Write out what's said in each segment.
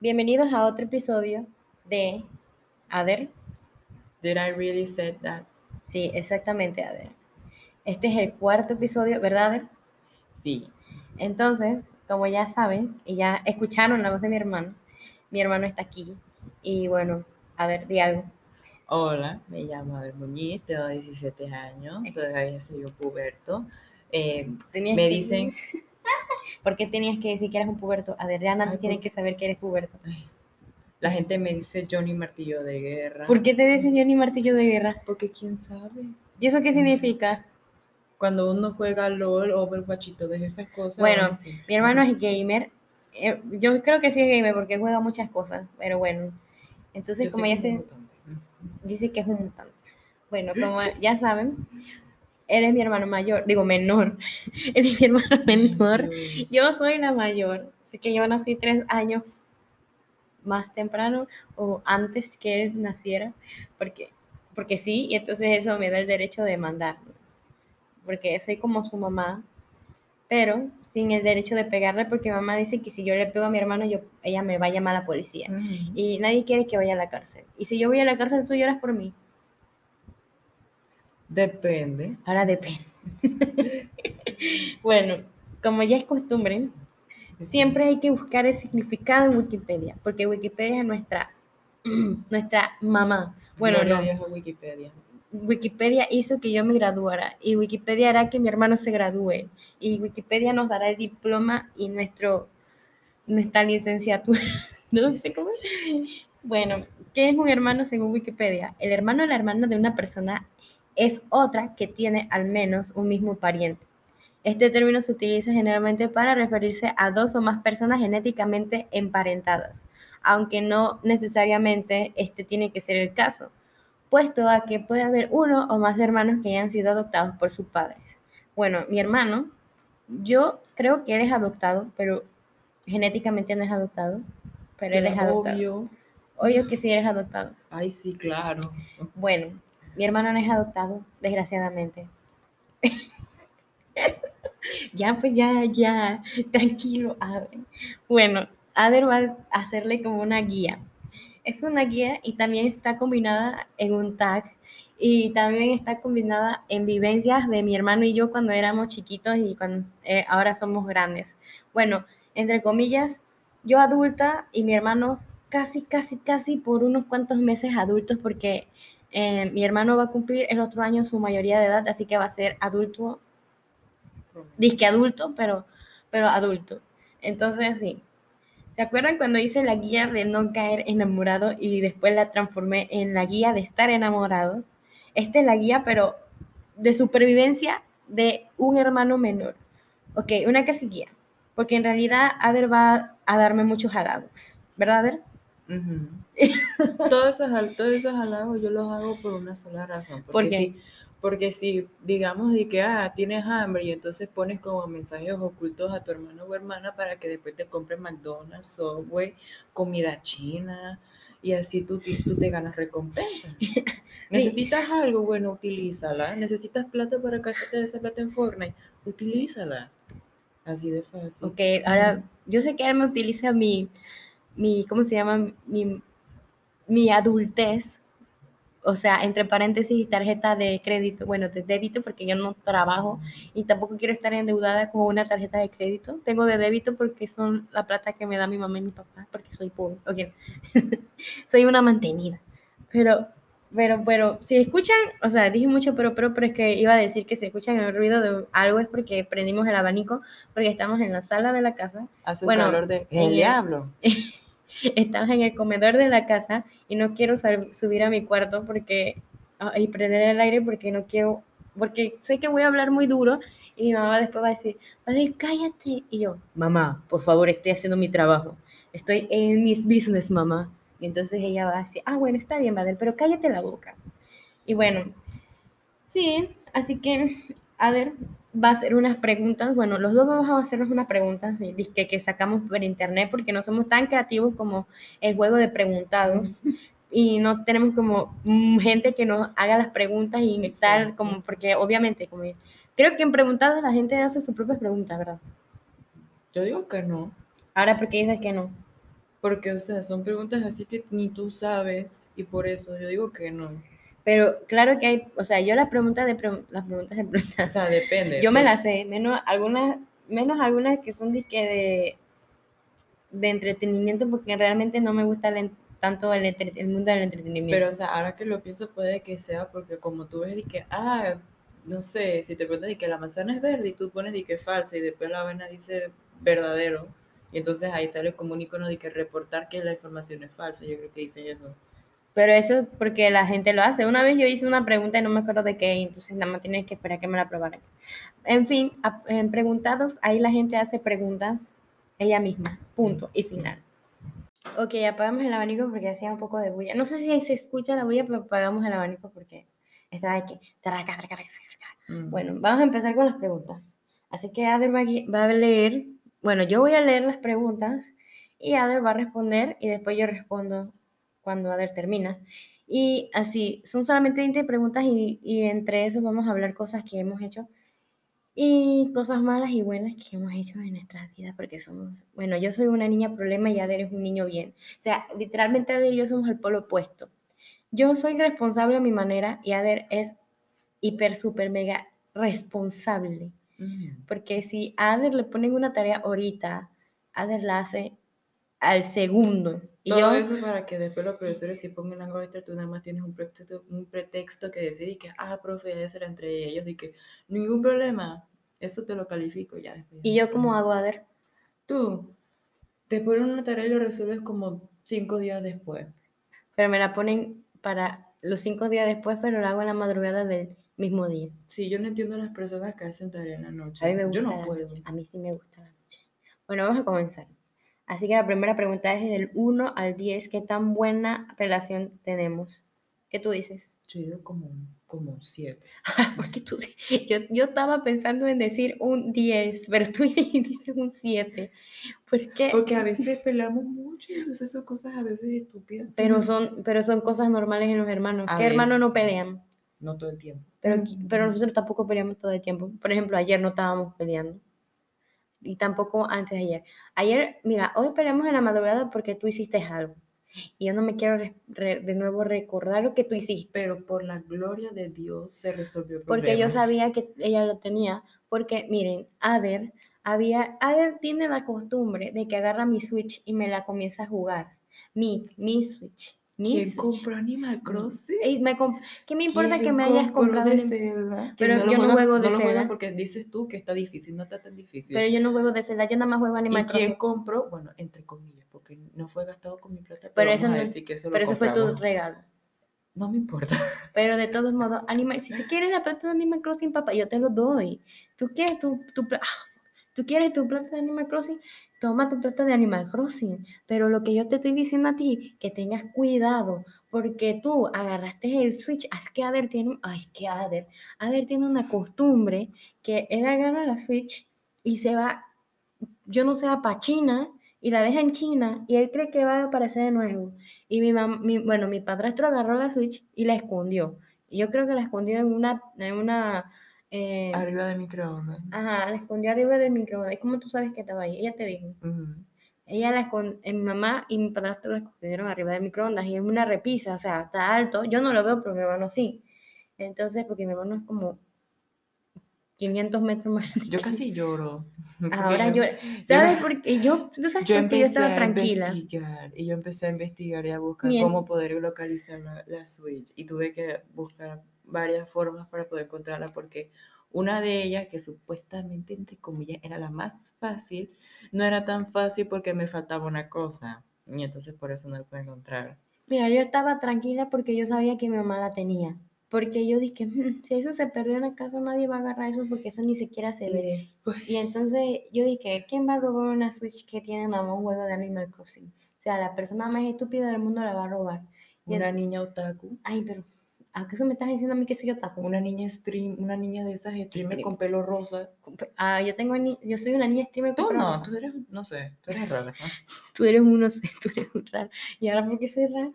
Bienvenidos a otro episodio de Ader. Did I really said that? Sí, exactamente, Ader. Este es el cuarto episodio, ¿verdad, Ader? Sí. Entonces, como ya saben y ya escucharon la voz de mi hermano, mi hermano está aquí. Y bueno, Ader, di algo. Hola, me llamo Adel Muñiz, tengo 17 años, todavía soy un puberto. Eh, me que- dicen, ¿Por qué tenías que decir que eres un puberto? Ader, ya nadie tiene ¿por que saber que eres puberto. la gente me dice Johnny Martillo de Guerra. ¿Por qué te dicen Johnny Martillo de Guerra? Porque quién sabe. ¿Y eso qué significa? Cuando uno juega LOL, Overwatch y todas esas cosas. Bueno, sí. Mi hermano es gamer. Eh, yo creo que sí es gamer porque él juega muchas cosas, pero bueno. Entonces, Yo como ya se dice que es un mutante. Bueno, como ya saben, él es mi hermano mayor, digo menor. Él es mi hermano menor. Yo soy la mayor, porque yo nací tres años más temprano o antes que él naciera, porque, porque sí, y entonces eso me da el derecho de mandar, porque soy como su mamá, pero sin el derecho de pegarle, porque mamá dice que si yo le pego a mi hermano, yo, ella me va a llamar a la policía. Ujú. Y nadie quiere que vaya a la cárcel. Y si yo voy a la cárcel, tú lloras por mí. Depende. Ahora depende. bueno, como ya es costumbre, siempre hay que buscar el significado en Wikipedia, porque Wikipedia es nuestra, nuestra mamá. Bueno, no. Wikipedia. Wikipedia hizo que yo me graduara y Wikipedia hará que mi hermano se gradúe y Wikipedia nos dará el diploma y nuestro nuestra licenciatura. No sé cómo. Bueno, ¿qué es un hermano según Wikipedia? El hermano o la hermana de una persona es otra que tiene al menos un mismo pariente. Este término se utiliza generalmente para referirse a dos o más personas genéticamente emparentadas, aunque no necesariamente este tiene que ser el caso, puesto a que puede haber uno o más hermanos que hayan sido adoptados por sus padres. Bueno, mi hermano, yo creo que él es adoptado, pero genéticamente no es adoptado, pero él es Era adoptado. obvio. Obvio que sí eres adoptado. Ay, sí, claro. Bueno, mi hermano no es adoptado, desgraciadamente. ya, pues ya, ya, tranquilo. Bueno, Ader va a hacerle como una guía. Es una guía y también está combinada en un tag y también está combinada en vivencias de mi hermano y yo cuando éramos chiquitos y cuando eh, ahora somos grandes. Bueno, entre comillas, yo adulta y mi hermano casi, casi, casi por unos cuantos meses adultos porque eh, mi hermano va a cumplir el otro año su mayoría de edad, así que va a ser adulto, disque adulto, pero, pero adulto. Entonces, sí. ¿Se acuerdan cuando hice la guía de no caer enamorado y después la transformé en la guía de estar enamorado? Esta es la guía, pero de supervivencia de un hermano menor. Ok, una casi guía. Porque en realidad Ader va a darme muchos halagos. ¿Verdad, Ader? Todos, esos, todos esos halagos yo los hago por una sola razón. ¿Por Porque, qué? si, porque si, digamos, de que ah, tienes hambre y entonces pones como mensajes ocultos a tu hermano o hermana para que después te compre McDonald's, Subway, comida china y así tú, te- tú te ganas recompensas. Necesitas algo, bueno, utilízala. Necesitas plata para gastarte esa plata en Fortnite, utilízala. Así de fácil. Ok, ahora yo sé que él me utiliza mi, mi ¿cómo se llama? Mi, mi adultez, o sea, entre paréntesis, tarjeta de crédito, bueno, de débito, porque yo no trabajo y tampoco quiero estar endeudada con una tarjeta de crédito. Tengo de débito porque son la plata que me da mi mamá y mi papá, porque soy pobre. Ok, soy una mantenida. Pero, pero, pero, si escuchan, o sea, dije mucho, pero, pero, pero es que iba a decir que si escuchan el ruido de algo es porque prendimos el abanico, porque estamos en la sala de la casa Hace un Bueno, calor de... El el- diablo. estamos en el comedor de la casa y no quiero subir a mi cuarto porque y prender el aire porque no quiero porque sé que voy a hablar muy duro y mi mamá después va a decir, va a cállate y yo, mamá, por favor, estoy haciendo mi trabajo, estoy en mis business, mamá. Y entonces ella va a decir, ah, bueno, está bien, Badel, pero cállate la boca. Y bueno, sí, así que Ader va a hacer unas preguntas. Bueno, los dos vamos a hacernos unas preguntas sí, dizque que sacamos por internet porque no somos tan creativos como el juego de preguntados y no tenemos como mm, gente que nos haga las preguntas y tal, como porque obviamente, como creo que en preguntados la gente hace sus propias preguntas, ¿verdad? Yo digo que no. Ahora, ¿por qué dices que no? Porque, o sea, son preguntas así que ni tú sabes y por eso yo digo que no. Pero claro que hay, o sea, yo las preguntas de las preguntas de O sea, depende. yo me porque- las sé, menos algunas, menos algunas que son de que de, de entretenimiento, porque realmente no me gusta el tanto el, entre- el mundo del entretenimiento. Pero, o sea, ahora que lo pienso, puede que sea porque como tú ves de que, ah, no sé, si te preguntan de que la manzana es verde y tú pones de que es falsa y después la vaina dice verdadero, y entonces ahí sale como un icono de que reportar que la información es falsa, yo creo que dicen eso. Pero eso es porque la gente lo hace. Una vez yo hice una pregunta y no me acuerdo de qué, entonces nada más tienes que esperar que me la aprobaran. En fin, en preguntados, ahí la gente hace preguntas ella misma, punto y final. Ok, apagamos el abanico porque hacía un poco de bulla. No sé si se escucha la bulla, pero apagamos el abanico porque estaba aquí. Traca, traca, traca. Mm. Bueno, vamos a empezar con las preguntas. Así que Ader va a, gui- va a leer, bueno, yo voy a leer las preguntas y Ader va a responder y después yo respondo cuando Ader termina. Y así, son solamente 20 preguntas y, y entre eso vamos a hablar cosas que hemos hecho y cosas malas y buenas que hemos hecho en nuestras vidas porque somos, bueno, yo soy una niña problema y Ader es un niño bien. O sea, literalmente Ader y yo somos el polo opuesto. Yo soy responsable a mi manera y Ader es hiper, super, mega responsable. Mm. Porque si a Ader le ponen una tarea ahorita, Ader la hace al segundo. Y Todo yo, eso para que después los profesores si pongan algo extra, tú nada más tienes un pretexto, un pretexto que decir y que, ah, profe, ya será entre ellos y que ningún problema, eso te lo califico ya después. y yo como hago Ader, Tú te ponen una tarea y lo resuelves como cinco días después. pero me la ponen para los cinco días después, pero la hago en la madrugada del mismo día. Sí, yo no entiendo a las personas que hacen tarea en la noche. A mí me gusta yo no puedo. noche. A mí sí me gusta la noche. Bueno, vamos a comenzar. Así que la primera pregunta es del 1 al 10, ¿qué tan buena relación tenemos? ¿Qué tú dices? Yo digo como, un- como un siete. Porque tú, yo, yo estaba pensando en decir un 10, pero tú dices un 7. ¿Por qué? Porque a veces peleamos mucho y entonces son cosas a veces estúpidas. Pero son, pero son cosas normales en los hermanos. A ¿Qué hermanos no pelean? No todo el tiempo. Pero, pero nosotros tampoco peleamos todo el tiempo. Por ejemplo, ayer no estábamos peleando. Y tampoco antes de ayer. Ayer, mira, hoy peleamos en la madrugada porque tú hiciste algo. Y yo no me quiero re- re- de nuevo recordar lo que tú hiciste. Pero por la gloria de Dios se resolvió el Porque yo problema. sabía que ella lo tenía. Porque, miren, Ader, había, Ader tiene la costumbre de que agarra mi Switch y me la comienza a jugar. Mi, mi Switch. ¿Quién compró Animal Crossing? Ey, me comp- ¿Qué me importa que ¿Quién me hayas comprado? de el- Zelda? Pero yo no juego de no juega Zelda. porque dices tú que está difícil, no está tan difícil. Pero yo no juego de Zelda, yo nada más juego ¿Y Animal quién Crossing. compró? Bueno, entre comillas, porque no fue gastado con mi plata, pero, eso no- que eso Pero eso fue tu regalo. No me importa. Pero de todos modos, Animal, si tú quieres la plata de Animal Crossing, papá, yo te lo doy. Tú quieres tu, tu pla- ah. Tú quieres tu plata de Animal Crossing, toma tu plata de Animal Crossing. Pero lo que yo te estoy diciendo a ti, que tengas cuidado, porque tú agarraste el Switch. Es que Ader tiene, ay, que Ader, Ader tiene una costumbre que él agarra la Switch y se va, yo no sé, para China y la deja en China y él cree que va a aparecer de nuevo. Y mi mamá, mi, bueno, mi padrastro agarró la Switch y la escondió. Y yo creo que la escondió en una, en una, eh, Arriba de microondas. ajá, la escondió arriba del microondas. ¿Y cómo tú sabes que estaba ahí? Ella te dijo. Ujú. Ella la escondió, mi mamá y mi padrastro la escondieron arriba del microondas y es una repisa, o sea, está alto. Yo no lo veo, pero mi hermano sí. Entonces, porque mi hermano es como 500 metros más. Yo casi lloro. Ahora yo, ¿sabes por qué? Yo, tú sabes Yo qué yo empecé estaba a tranquila. investigar y yo empecé a investigar y a buscar Bien. cómo poder localizar la, la Switch y tuve que buscar varias formas para poder encontrarla porque una de ellas que supuestamente entre comillas era la más fácil no era tan fácil porque me faltaba una cosa y entonces por eso no la pude encontrar. Mira, yo estaba tranquila porque yo sabía que mi mamá la tenía. Porque yo dije, "Mm, si eso se perdió en la casa, nadie va a agarrar eso porque eso ni siquiera se Y ve. después Y entonces yo dije, ¿quién va a robar una Switch que tiene nada más un juego de Animal Crossing? O sea, la persona más estúpida del mundo la va a robar. Y una en- niña otaku, Ay, pero ¿acaso me estás diciendo a mí que soy otaku? una niña stream, una niña de esas streamers Stream. con pelo rosa. Ah, yo tengo yo soy una niña streamer. Tú con no, trabajo. tú eres, no sé, tú eres rara. ¿no? Tú eres uno, tú eres un raro. ¿Y ahora por qué soy rara?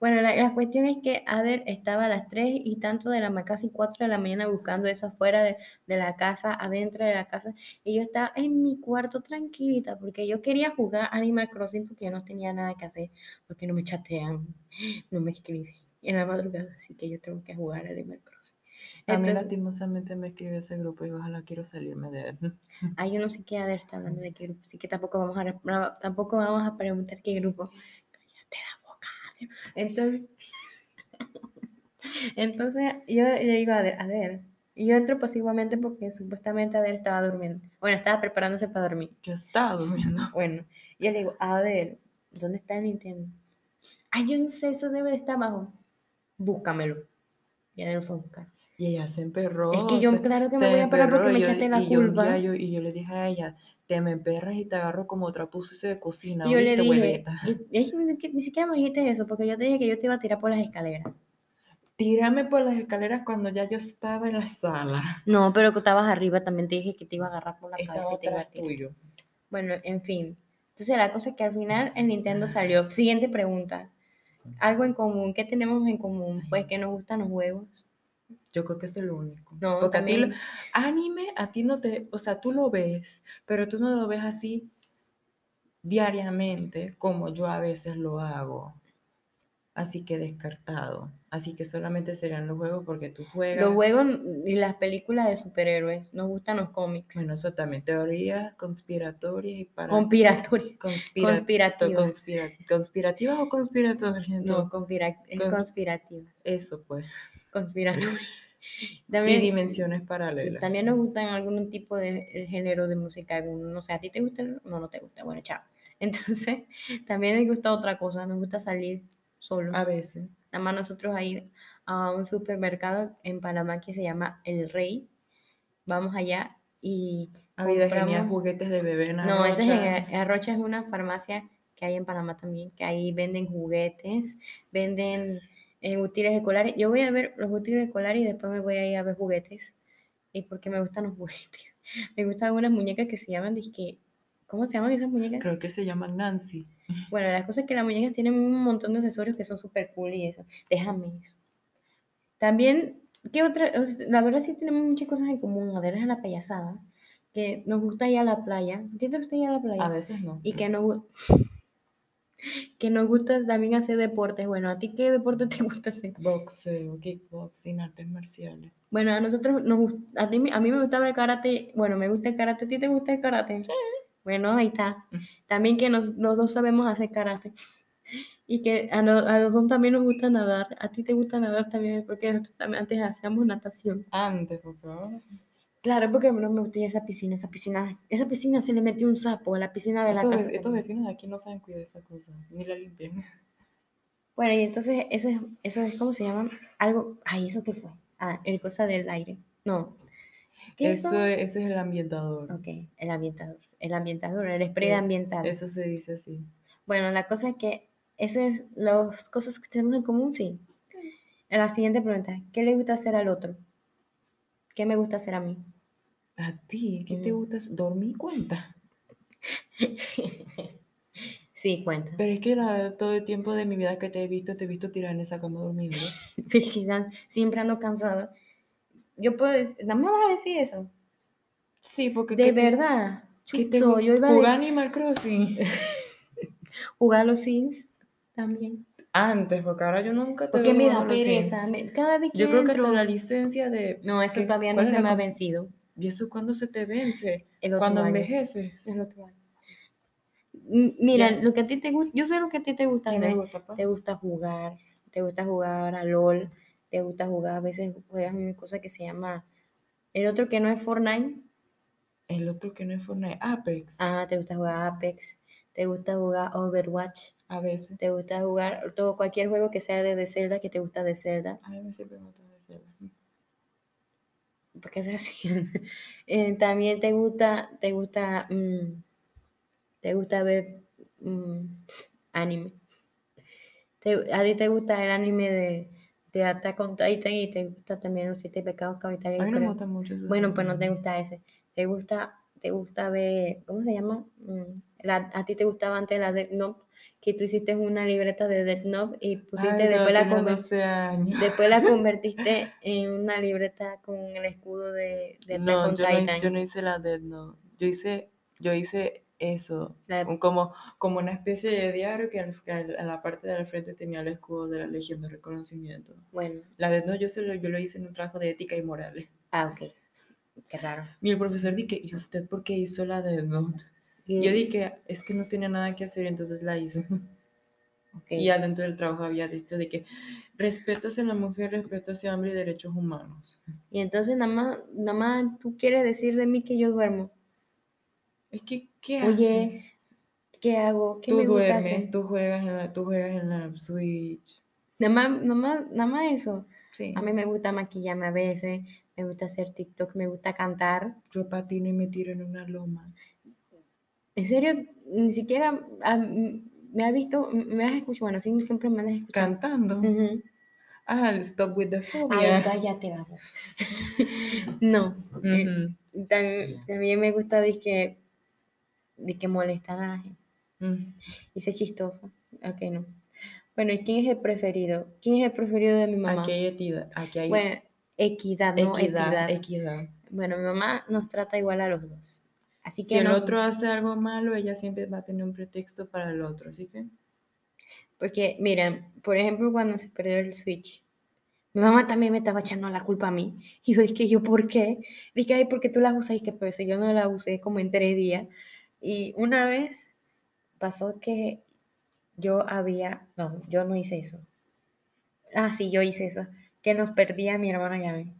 Bueno, la, la cuestión es que Ader estaba a las 3 y tanto de la casi 4 de la mañana buscando eso afuera de, de la casa, adentro de la casa, y yo estaba en mi cuarto tranquilita porque yo quería jugar Animal Crossing porque yo no tenía nada que hacer, porque no me chatean, no me escriben en la madrugada, así que yo tengo que jugar Animal Crossing. A mí Entonces, lastimosamente me escribe ese grupo y ojalá quiero salirme de él. yo no sé qué Ader está hablando de qué grupo, así que tampoco vamos a, tampoco vamos a preguntar qué grupo. Cállate la boca. Entonces, entonces yo le digo a Ader, Ader, y yo entro pasivamente porque supuestamente Ader estaba durmiendo. Bueno, estaba preparándose para dormir. Yo estaba durmiendo. Bueno, yo le digo, Ader, ¿dónde está el Nintendo? Ay, yo no sé, eso debe de estar abajo. Búscamelo. Y fue a buscar. Y ella se emperró. Es que yo, se- claro que me voy a parar porque me echaste la y yo un culpa. yo- y yo le dije a ella, te me emperras y te agarro como trapo sucio de cocina. Y yo le ¿oíste, dije, hueveta? y, y ni, siquiera, me dijiste eso, porque yo te dije que yo te iba a tirar por las escaleras. Tírame por las escaleras cuando ya yo estaba en la sala. No, pero que estabas arriba, también te dije que te iba a agarrar por la cabeza Estaba y te iba a tirar. tuyo. Bueno, en fin. Entonces la cosa es que al final el Nintendo salió. Siguiente pregunta. Algo en común. ¿Qué tenemos en común? Pues que nos gustan los juegos. Yo creo que eso es lo único. No, Porque a ti también. lo- anime, a ti no te, o sea, tú lo ves, pero tú no lo ves así diariamente como yo a veces lo hago. Así que descartado. Así que solamente serían los juegos porque tú juegas. Los juegos y las películas de superhéroes. Nos gustan los cómics. Bueno, eso también, teorías conspiratorias y para... Conspiratorios. conspira- conspirativas. conspira- ¿Conspirativas o conspiratorias? No, conspira- es Con- conspirativas. Eso pues. Conspiratorias. Y También, dimensiones paralelas. también nos gustan algún tipo de eh, género de música. algún- No sé, ¿a ti te gusta? No, no te gusta. Bueno, chao. Entonces, también nos gusta otra cosa. Nos gusta salir solo. A veces. Nada más nosotros a ir a un supermercado en Panamá que se llama El Rey. Vamos allá y Ha habido genial compramos- juguetes de bebé en No, ese es en Arrocha. Arrocha es una farmacia que hay en Panamá también, que ahí venden juguetes, venden eh, útiles escolares. Yo voy a ver los útiles escolares y después me voy a ir a ver juguetes. Y porque me gustan los juguetes. Me gustan unas muñecas que se llaman, dizque, ¿cómo se llaman esas muñecas? Creo que se llama Nancy. Bueno, la cosa es que las muñecas tienen un montón de accesorios que son súper cool y eso. Déjame eso. También, ¿qué otra? O sea, la verdad sí tenemos muchas cosas en común. Además de la payasada, que nos gusta ir a la playa. ¿A ti te gusta ir a la playa? A veces no. Y que nos, que nos gusta también hacer deportes. Bueno, ¿a ti qué deporte te gusta hacer? Boxeo, kickboxing, artes marciales. Bueno, a nosotros nos a, ti, a mí me gustaba el karate. Bueno, me gusta el karate. ¿A ti te gusta el karate? Sí. Bueno, ahí está. También que nos, los dos sabemos hacer karate. Y que a, lo- a los dos también nos gusta nadar. A ti te gusta nadar también, porque nosotros también antes hacíamos natación. Antes, porque ahora. Claro, porque no me gusta esa piscina, esa piscina, esa piscina se le metió un sapo a la piscina de la Esos- casa. estos también. vecinos de aquí no saben cuidar esa cosa, ni la limpian. Bueno, y entonces eso es, eso es, ¿cómo se llama? Algo, ay, ¿eso qué fue? Ah, el cosa del aire. No. ¿Qué es Eso, eso? es el ambientador. Ok, el ambientador. El ambientador, el spray Sí, ambiental. Eso se dice así. Bueno, la cosa es que esas es las cosas que tenemos en común, sí. La siguiente pregunta, ¿qué le gusta hacer al otro? ¿Qué me gusta hacer a mí? ¿A ti qué te Mm. gusta? hacer? ¿Dormir cuenta? Sí, cuenta. Pero es que la verdad, todo el tiempo de mi vida que te he visto, te he visto tirar en esa cama ya siempre ando cansada. Yo puedo decir, ¿no me vas a decir eso? Sí, porque De ¿qué te- verdad. ¿Qué te Chuzo, gu- yo iba a jugar de- Animal Crossing? jugar a los Sims también. Antes, porque ahora yo nunca te Porque me da pereza. Me- cada vez que Yo creo que hasta la licencia de... No, eso ¿qué- todavía no se me ha vencido. ¿Y eso cuándo se te vence? El otro Cuando año. envejeces. El otro año. Mira, lo que a ti te gusta, yo sé lo que a ti te gusta ¿Qué me hacer. gusta? Te gusta jugar, te gusta jugar a LOL, te gusta jugar, a veces juegas una cosa que se llama, el otro que no es Fortnite, El otro que no es Fortnite, Apex. ah, te gusta jugar Apex, te gusta jugar Overwatch, A veces. te gusta jugar todo, cualquier juego que sea de, de Zelda, que te gusta de Zelda, A mí siempre me gusta hacerlo. porque es así. Eh, también te gusta, te gusta, mm, te gusta ver mm, anime. Te- a ti te gusta el anime de, de Attack on Titan y te gusta también los siete pecados capitales. A mí no me gusta mucho eso. Bueno, pues no te gusta ese. Te gusta, te gusta ver, ¿cómo se llama? Mm, La- a ti te gustaba antes la Death Note, que tú hiciste una libreta de Death Note y pusiste Ay, después, la conver- 12 años. después la convertiste en una libreta con el escudo de, de No, yo no, hice, Titan. yo no hice la Death Note. Yo hice, yo hice eso. La- como, como una especie de diario que a la parte de al frente tenía el escudo de la Legión de Reconocimiento. Bueno, La Death Note yo, se lo, yo lo hice en un trabajo de ética y morales. ah, ok. Qué raro. Y el profesor dije, ¿y usted por qué hizo la? Y, Y yo dije, es que no tenía nada que hacer, entonces la hice. ok. Y adentro del trabajo había dicho de que respeto hacia la mujer, respeto hacia hambre y derechos humanos. Y entonces nada más, nada más tú quieres decir de mí que yo duermo. Es que, ¿qué Oye, haces? ¿Qué hago? ¿Qué Tú me gusta duermes, hacer? tú juegas en la, tú juegas en la Switch. Nada más, nada más, nada más eso. Sí. A mí me gusta maquillarme a veces, me gusta hacer TikTok, me gusta cantar. Yo patino y me tiro en una loma. En serio, ni siquiera ah, m- me has visto, m- me has escuchado, bueno, sí, siempre me has escuchado. Cantando. Ujú. Ah, el Stop with the Ay, Phobia. cállate la boca. no, eh, Ujú. también, también me gusta de que, de que molestar a la gente. Mm. Y ser chistosa. Ok, no. Bueno, ¿y quién es el preferido? ¿Quién es el preferido de mi mamá? Aquí hay. Aquí hay Bueno, equidad, no equidad, equidad. equidad. Bueno, mi mamá nos trata igual a los dos. Así Si que el no, otro hace algo malo, ella siempre va a tener un pretexto para el otro. Así que porque miren, por ejemplo, cuando se perdió el Switch, mi mamá también me estaba echando la culpa a mí. Y yo dije, ¿yo por qué? Dije, ay, porque tú la usas y que por eso yo no la usé como en tres días. Y una vez pasó que yo había, no, yo no hice eso. Ah, sí, yo hice eso. Que nos perdía mi hermana y a mí.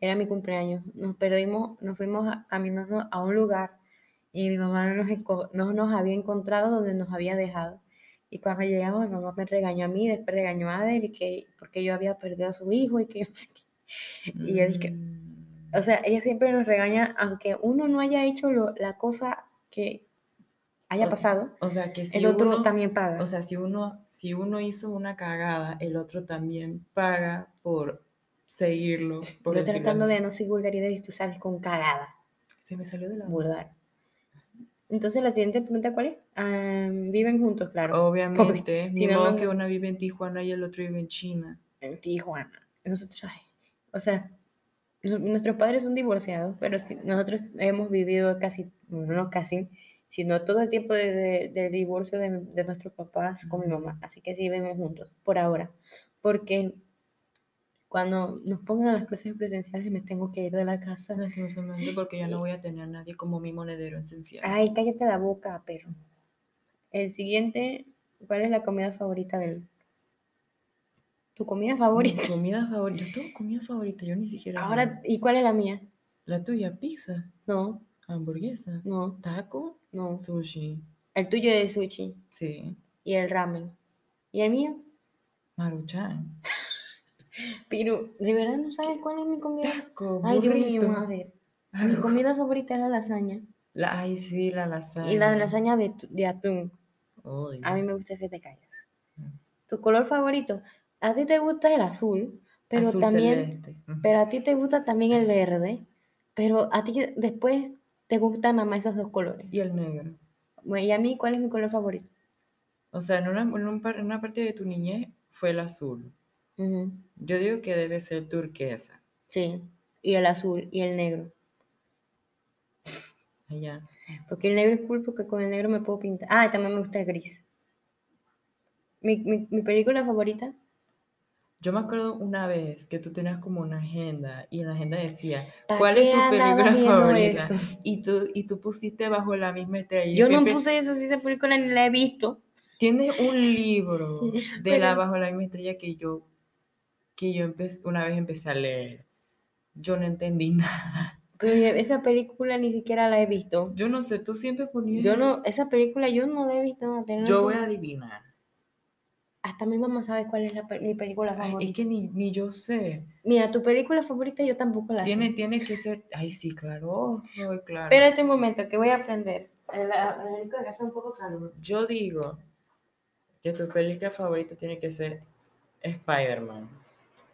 Era mi cumpleaños. Nos perdimos, nos fuimos caminando a un lugar y mi mamá no nos, no nos había encontrado donde nos había dejado. Y cuando llegamos, mi mamá me regañó a mí, después regañó a él, y que porque yo había perdido a su hijo y que yo no sé qué. Y yo dije, Mm. O sea, ella siempre nos regaña, aunque uno no haya hecho lo- la cosa que haya O- pasado, O sea, que si el otro uno, también paga. o sea, si uno, si uno hizo una cagada, el otro también paga por seguirlo. Por yo tratando de no decir vulgaridades y tú sabes con cagada. Se me salió de la vulgar. Entonces, la siguiente pregunta, ¿cuál es? Ah, viven juntos, claro. Obviamente, si ni modo no- que una vive en Tijuana y el otro vive en China. En Tijuana. Nosotros, ay, o sea, nu- nuestros padres son divorciados, pero sí, nosotros hemos vivido casi, no casi, sino todo el tiempo de, de- del divorcio de, de nuestros papás con mi mamá. Así que sí vivimos juntos, por ahora. Porque cuando nos pongan las clases presenciales me tengo que ir de la casa. Lastimosamente, porque ya no voy a tener a nadie como mi monedero esencial. Ay, cállate la boca, perro. El siguiente, ¿cuál es la comida favorita del... ¿Tu comida Mi favorita? comida favorita. Yo tengo comida favorita, yo ni siquiera sé. Ahora, ¿y cuál es la mía? La tuya, pizza, No, hamburguesa, no, taco, no. sushi. El tuyo es sushi Sí. y el ramen. ¿Y el mío? Maruchan. Pero, ¿de verdad no sabes cuál es mi comida? Taco, Ay, Dios mío, ver. Mi comida favorita es la lasaña. La, ay, sí, la lasaña. Y la lasaña de, de atún. A mí me gusta ese de callas. Mm. ¿Tu color favorito? A ti te gusta el azul, pero azul también... celeste. Pero a ti te gusta también el verde, pero a ti después te gustan nada más esos dos colores. Y el negro. Bueno, y a mí, ¿cuál es mi color favorito? O sea, en una, en un par- en una parte de tu niñez fue el azul. Yo digo que debe ser turquesa. Sí, y el azul y el negro. Allá. Porque el negro es cool porque con el negro me puedo pintar. Ah, también me gusta el gris. Mi, mi, mi película favorita, Yo me acuerdo una vez que tú tenías como una agenda y en la agenda decía, ¿Pa' ¿cuál es tu película favorita? eso? Y tú, y tú pusiste bajo la misma estrella. yo no siempre- puse eso, si esa película ni la he visto. Tienes un libro de la bajo la misma estrella que yo, que yo empe- una vez empecé a leer. Yo no entendí nada. Pero esa película ni siquiera la he visto. Yo no sé, tú siempre ponías. Yo no, esa película yo no la he visto. no, Yo voy a adivinar. Hasta mi mamá sabe cuál es la mi película Ay, favorita. es que ni, ni yo sé. Mira, tu película favorita yo tampoco la Tiene, sé. tiene que ser. Ay, sí, claro. ay, claro. Espérate un momento, que voy a aprender. La, la hace un poco calor. Yo digo que tu película favorita tiene que ser Spider-Man.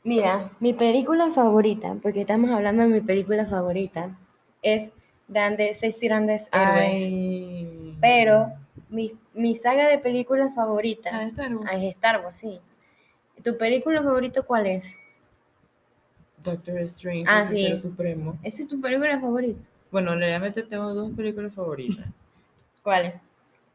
Mira, mi película favorita, porque estamos hablando de mi película favorita, es Grandes, Seis Grandes Héroes. Ay. Pero mi, mi saga de películas favorita Ah, Star Wars. ah, es Star Wars, sí. ¿Tu película favorita cuál es? Doctor Strange, Ah, el sí. Supremo. ¿Esa es tu película favorita? Bueno, realmente tengo dos películas favoritas. ¿Cuál es?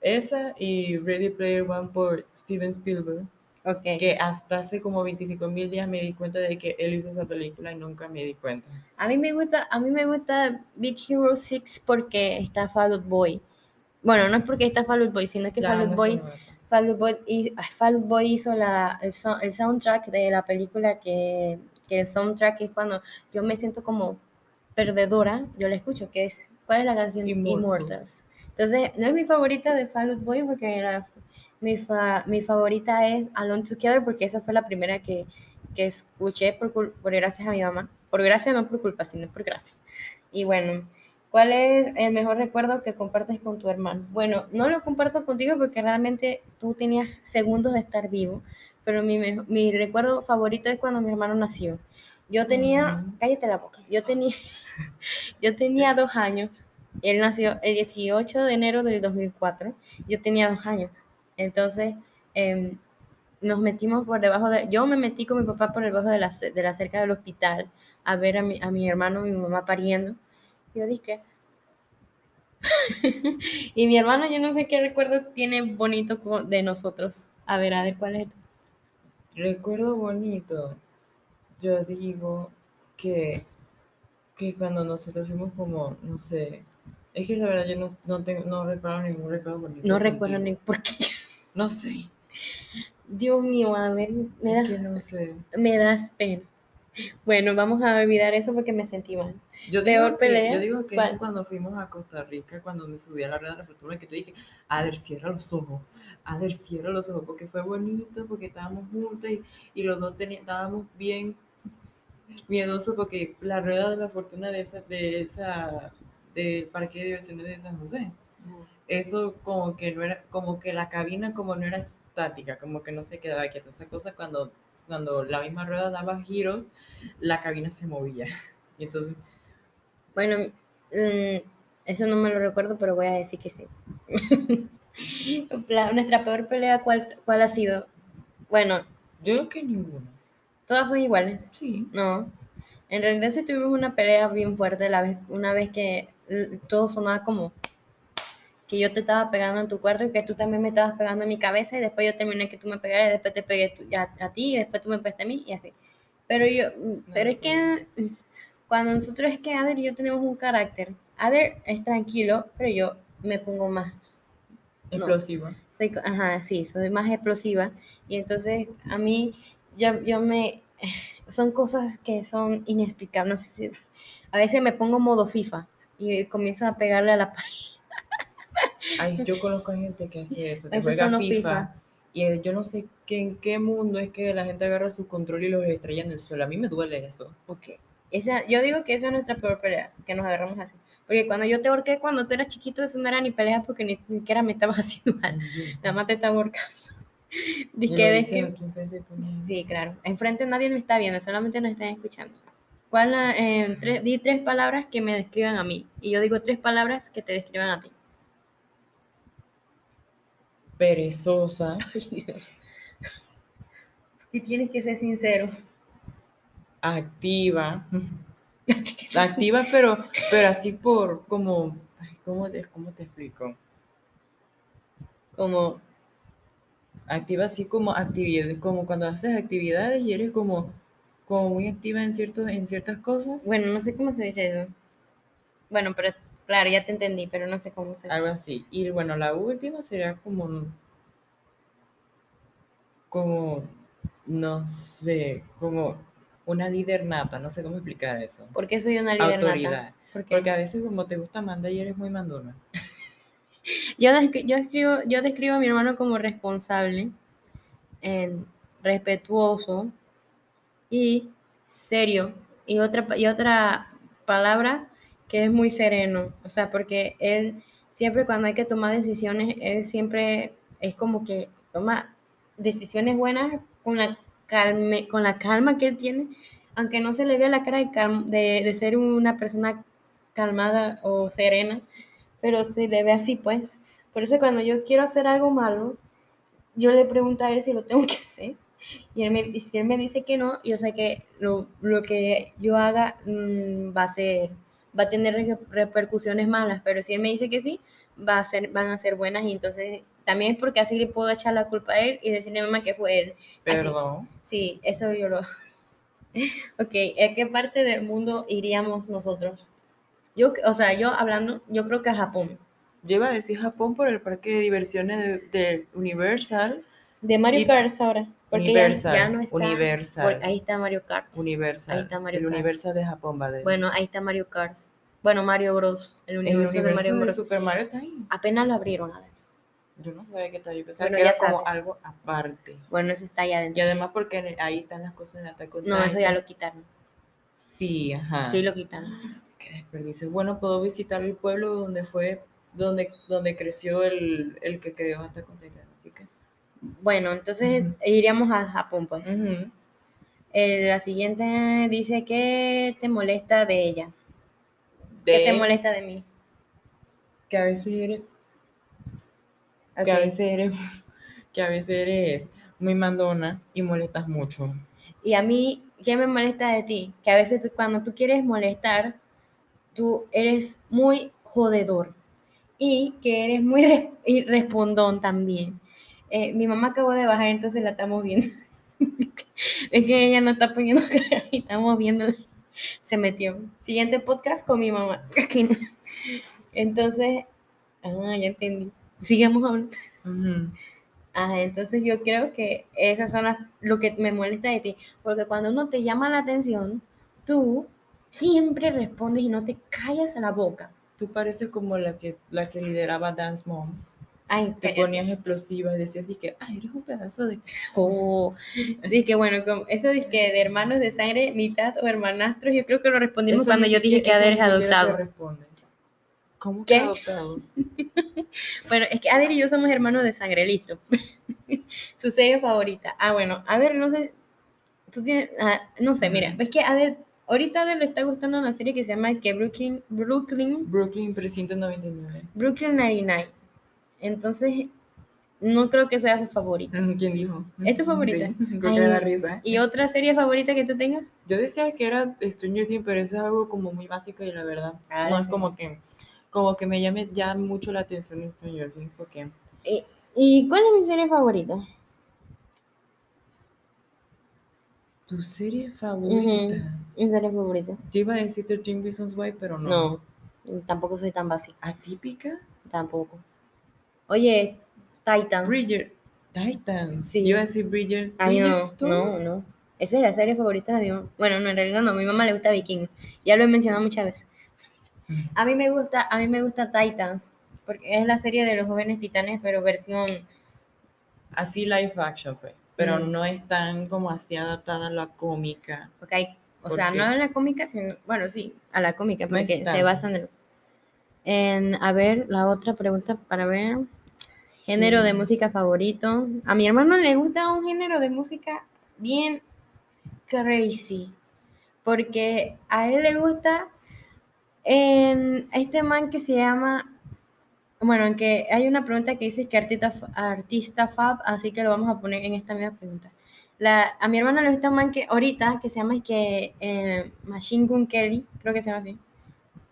Esa y Ready Player One por Steven Spielberg. Ok. Que hasta hace como 25 mil días me di cuenta de que él hizo esa película y nunca me di cuenta. A mí me gusta, a mí me gusta Big Hero 6 porque está Fall Out Boy. Bueno, no es porque está Fall Out Boy, sino que Fall Out Boy, sonora. Fall Out Boy, hi- ah, Fall Boy hizo la, el, el soundtrack de la película que, que el soundtrack es cuando yo me siento como perdedora, yo la escucho, que es, ¿cuál es la canción? Immortals. Entonces, no es mi favorita de Fall Out Boy porque la- mi, fa- mi favorita es Alone Together porque esa fue la primera que, que escuché por, por gracias a mi mamá. Por gracia, no por culpa, sino por gracia. Y bueno, ¿cuál es el mejor recuerdo que compartes con tu hermano? Bueno, no lo comparto contigo porque realmente tú tenías segundos de estar vivo, pero mi, mi recuerdo favorito es cuando mi hermano nació. Yo tenía, Ujú. cállate la boca, yo tenía, yo tenía dos años. Él nació el 18 de enero del 2004. Yo tenía dos años. Entonces, em, nos metimos por debajo de... Yo me metí con mi papá por debajo de la, de la cerca del hospital a ver a mi, a mi hermano mi mamá pariendo. Yo dije... y mi hermano, yo no sé qué recuerdo tiene bonito de nosotros. A ver, a ver, ¿cuál es? Recuerdo bonito. Yo digo que, que cuando nosotros fuimos como, no sé, es que la verdad yo no, no, tengo, no recuerdo ningún recuerdo bonito. No recuerdo ni por qué. No sé, Dios mío, a ver, me, es que da, no sé. me das pena. Bueno, vamos a olvidar eso porque me sentí mal. Yo Peor digo que, pelea, yo digo que ¿cuál? cuando fuimos a Costa Rica, cuando me subí a la rueda de la fortuna, que te dije, Ader, cierra los ojos, Ader, cierra los ojos, porque fue bonito, porque estábamos juntos y, y los dos estábamos bien miedosos, porque la rueda de la fortuna de esa, de esa, del parque de diversiones de San José, eso como que no era, como que la cabina como no era estática, como que no se quedaba quieta, esa cosa cuando, cuando la misma rueda daba giros, la cabina se movía, y entonces Bueno, mm, eso no me lo recuerdo, pero voy a decir que sí. La- nuestra peor pelea, ¿cuál, ¿cuál ha sido? Bueno, Yo creo que ninguno. todas son iguales. Sí. No. En realidad sí tuvimos una pelea bien fuerte la vez, una vez que todo sonaba como que yo te estaba pegando en tu cuarto y que tú también me estabas pegando en mi cabeza y después yo terminé que tú me pegaras y después te pegué a, a ti y después tú me pegaste a mí y así. Pero yo, mm, pero es que cuando nosotros es que Ader y yo tenemos un carácter, Ader es tranquilo, pero yo me pongo más No. Explosivo. soy, ajá, sí, soy más explosiva y entonces a mí, yo, yo me, son cosas que son inexplicables, no sé si, a veces me pongo modo FIFA y comienzo a pegarle a la pared. Ay, yo conozco a gente que hace eso, que Esos juega son FIFA, FIFA. y eh, yo no sé qué, en qué mundo es que la gente agarra su control y los estrella en el suelo. A mí me duele eso. Ok. Esa, yo digo que esa es nuestra peor pelea, que nos agarramos así. Porque cuando yo te ahorqué, cuando tú eras chiquito, eso no era ni pelea porque ni, siquiera me estabas haciendo mal. Nada más te estaba ahorcando. Dice que. Sí, claro. Enfrente nadie me está viendo, solamente nos están escuchando. ¿Cuál, eh, tres- di tres palabras que me describan a mí. Y yo digo tres palabras que te describan a ti. Perezosa, Y tienes que ser sincero. Activa. Activa, pero, pero así por como. ay, ¿cómo, te, ¿Cómo te explico? Como, Activa así como actividades, como cuando haces actividades y eres como, como muy activa en, ciertos, en ciertas cosas. bueno, no sé cómo se dice eso. Bueno, pero claro, ya te entendí, pero no sé cómo se dice. Algo así. Y bueno, la última sería como, como, no sé, como una líder nata, no sé cómo explicar eso. ¿Por qué soy una líder nata? Autoridad. Porque a veces como te gusta mandar y eres muy mandona. yo, descri- yo, escribo, yo describo a mi hermano como responsable, eh, respetuoso y serio. Y otra, y otra palabra que es muy sereno. O sea, porque él siempre cuando hay que tomar decisiones, él siempre es como que toma decisiones buenas con la, calme, con la calma que él tiene, aunque no se le vea la cara de, calm- de, de ser una persona calmada o serena, pero se le ve así pues. Por eso cuando yo quiero hacer algo malo, yo le pregunto a él si lo tengo que hacer. Y él me, si él me dice que no, yo sé que lo, lo que yo haga mm, va a ser, va a tener re- repercusiones malas, pero si él me dice que sí, va a ser, van a ser buenas y entonces también es porque así le puedo echar la culpa a él y decirle a mamá que fue él. Así. Sí, eso yo lo... ok, ¿a qué parte del mundo iríamos nosotros? Yo, o sea, yo hablando, yo creo que a Japón. Yo iba a decir Japón por el parque de diversiones de, de Universal. De Mario Kart ahora. Porque Universal. ya, no está. Universal. por- ahí está Mario Kart. Universal. Ahí está Mario el Kart. Universal de Japón, va de Bueno, ahí está Mario Kart. Bueno, Mario Bros. El el universo, de universo Mario Bros. Super Mario está ahí. Apenas lo abrieron. a ver. Yo no sabía que estaba. Yo pensaba Bueno, que era como algo aparte. Bueno, eso está allá Y adentro. además porque ahí están las cosas de Attack on No, eso ya lo quitaron. Sí, ajá. Sí, lo quitaron. Qué desperdicio. Bueno, puedo visitar el pueblo donde fue, donde, donde creció el, el que creó Attack on Titan. Así que. Bueno, entonces iríamos a Japón, pues. El- la siguiente dice que te molesta de ella. ¿Qué te molesta de mí? que a veces eres, Que a veces eres, que a veces eres muy mandona y molestas mucho. Y a mí, ¿qué me molesta de ti? Que a veces tú- cuando tú quieres molestar, tú eres muy jodedor. Y que eres muy y respondón también. Eh, mi mamá acabó de bajar, entonces la estamos viendo. es que ella no está poniendo cara y estamos viendo. Se metió. Siguiente podcast con mi mamá. Entonces, ah, ya entendí. Sigamos hablando. Ujú. Ajá, entonces yo creo que esas son las, lo que me molesta de ti, porque cuando uno te llama la atención, tú siempre respondes y no te callas a la boca. Tú pareces como la que, la que lideraba Dance Mom. Ay, Te cállate. ponías explosiva y decías, que ay, eres un pedazo de... Oh, que bueno, como eso que de hermanos de sangre, mitad o hermanastros, yo creo que lo respondimos Eso cuando yo dije que siquiera- Ader eso es ni siquiera se adoptado. ¿Cómo que adoptado? Bueno, es que Ader y yo somos hermanos de sangre, listo. Su serie favorita. Ah, bueno, Ader, no sé, tú tienes, ah, no sé, mira, ves que Ader, ahorita a Ader le está gustando una serie que se llama que Brooklyn, Brooklyn Brooklyn 399. Brooklyn 99. Entonces, no creo que sea su favorita. ¿Quién dijo? ¿Es tu favorita? Sí, creo Ay, que da risa. ¿Y otra serie favorita que tú tengas? Yo decía que era Stranger Things, pero eso es algo como muy básico y la verdad. Ah, no es como que, como que me llame ya mucho la atención Stranger Things porque ¿Y, y cuál es mi serie favorita? tu serie favorita. Mi serie favorita. Yo iba a decir 13 Reasons Why, pero no. No, tampoco soy tan básica. Atípica. Tampoco. Oye, Titans. Bridger. Titans. Sí. Yo iba a decir Bridger. Ay, no, no, no. Esa es la serie favorita de mi mamá. Bueno, no, en realidad no. A mi mamá le gusta Vikingos. Ya lo he mencionado muchas veces. A mí me gusta, a mí me gusta Titans. Porque es la serie de los jóvenes titanes, pero versión Así live action, pues. Pero Mm. no es tan como así adaptada a la cómica. Porque hay, o ¿Por sea, no a la cómica, sino, bueno, sí, a la cómica, No porque se tanto. basan en, en, a ver, la otra pregunta para ver, género de Sí. música favorito. A mi hermano le gusta un género de música bien crazy, porque a él le gusta en este man que se llama, bueno, en que hay una pregunta que dice que artista, artista fab, así que lo vamos a poner en esta misma pregunta. La, a mi hermana le gusta un man que ahorita, que se llama es que eh, Machine Gun Kelly, creo que se llama así,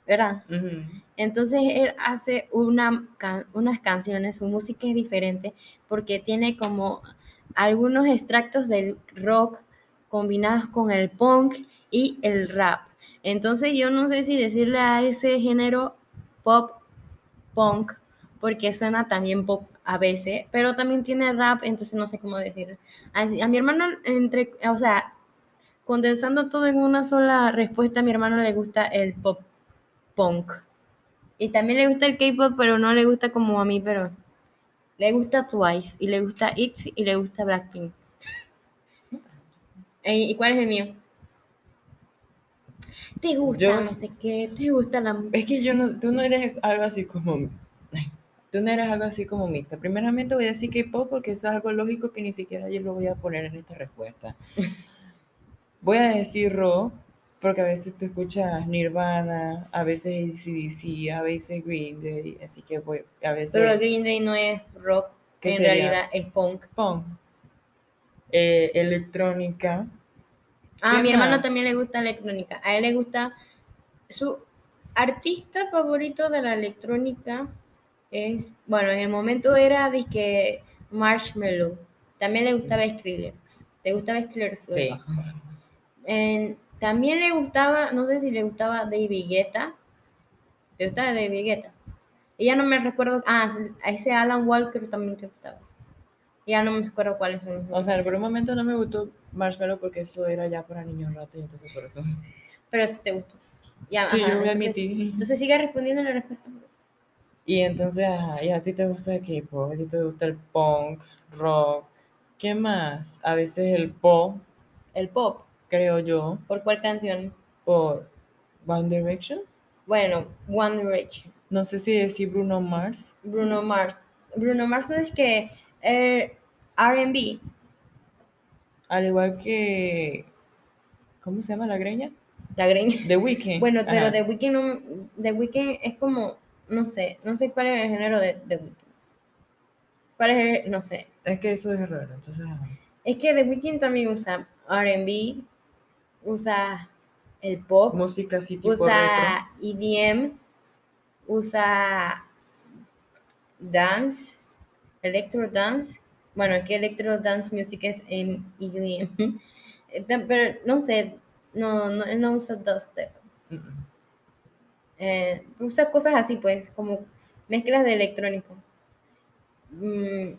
¿verdad? Ujú. Entonces él hace una, ca- unas canciones, su música es diferente porque tiene como algunos extractos del rock combinados con el punk y el rap. Entonces yo no sé si decirle a ese género pop punk porque suena también pop a veces, pero también tiene rap, entonces no sé cómo decirlo. Así- a mi hermano, entre, o sea, condensando todo en una sola respuesta, a mi hermano le gusta el pop punk. Y también le gusta el K-pop, pero no le gusta como a mí, pero le gusta Twice, y le gusta ITZY, y le gusta Blackpink. ¿Y cuál es el mío? ¿Te gusta Yo- no sé qué? ¿Te gusta la? Es que yo no, tú no eres algo así como, tú no eres algo así como mixta. Primeramente voy a decir K-pop porque eso es algo lógico que ni siquiera yo lo voy a poner en esta respuesta. Voy a decir rock Porque a veces tú escuchas Nirvana, a veces ACDC, a veces Green Day, así que voy, a veces... Pero Green Day no es rock, ¿Qué en sería? realidad es punk. Punk. Eh, electrónica. Ah, ¿Qué mi hermano también le gusta electrónica. A él le gusta su artista favorito de la electrónica es, bueno, en el momento era de que Marshmello. También le gustaba Skrillex. ¿Te gustaba Skrillex? Sí. En- también le gustaba, no sé si le gustaba David Guetta. ¿Te gustaba David Guetta? Y ya no me recuerdo. Ah, a ese Alan Walker también te gustaba. Ya no me acuerdo cuáles son los O sea, por un momento no me gustó Marshmallow porque eso era ya para niños ratos y entonces por eso. Pero sí te gustó. Ya, Sí, ajá, yo voy a entonces- sigue respondiendo la respuesta. Y entonces, ajá, y a ti te gusta el K-pop, a ti te gusta el punk, rock, ¿qué más? A veces el pop, El pop. creo yo, ¿Por cuál canción? por One Direction. Bueno, One Direction. No sé si decir Bruno Mars. Bruno Mars. Bruno Mars no es que R&B. Al igual que. ¿Cómo se llama la greña? La greña. The Weeknd. Bueno, pero Ajá. The Weeknd, no, The Weeknd es como, no sé, no sé cuál es el género de The Weeknd. ¿Cuál es el, no sé. Es que eso es raro, entonces. Es que The Weeknd también usa R&B, usa el pop, Música así tipo retro. usa EDM, usa dance, electro dance. Bueno, que electro dance music es en EDM. Eh, Pero no sé, no, no, él no usa dubstep. Mm, mm. Eh, usa cosas así, pues, como mezclas de electrónico. Mm,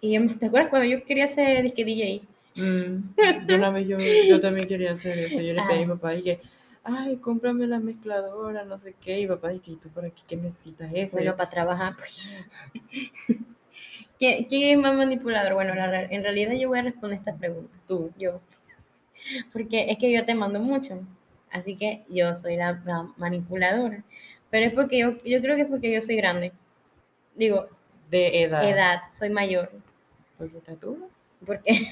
y ¿te acuerdas cuando yo quería ser disque DJ? Mm, yo una vez yo, yo también quería hacer eso. Yo le pedí a mi Ah. papá y que, ay, cómprame la mezcladora, no sé qué. Y papá dije, ¿y tú por aquí qué necesitas eso? Bueno, para trabajar. pues. ¿Quién, quién es más manipulador? Bueno, la en realidad yo voy a responder esta pregunta. tú. Yo. Porque es que yo te mando mucho. Así que yo soy la, la manipuladora. Pero es porque yo, yo creo que es porque yo soy grande. Digo, De edad. edad, soy mayor. Porque estatura. Porque.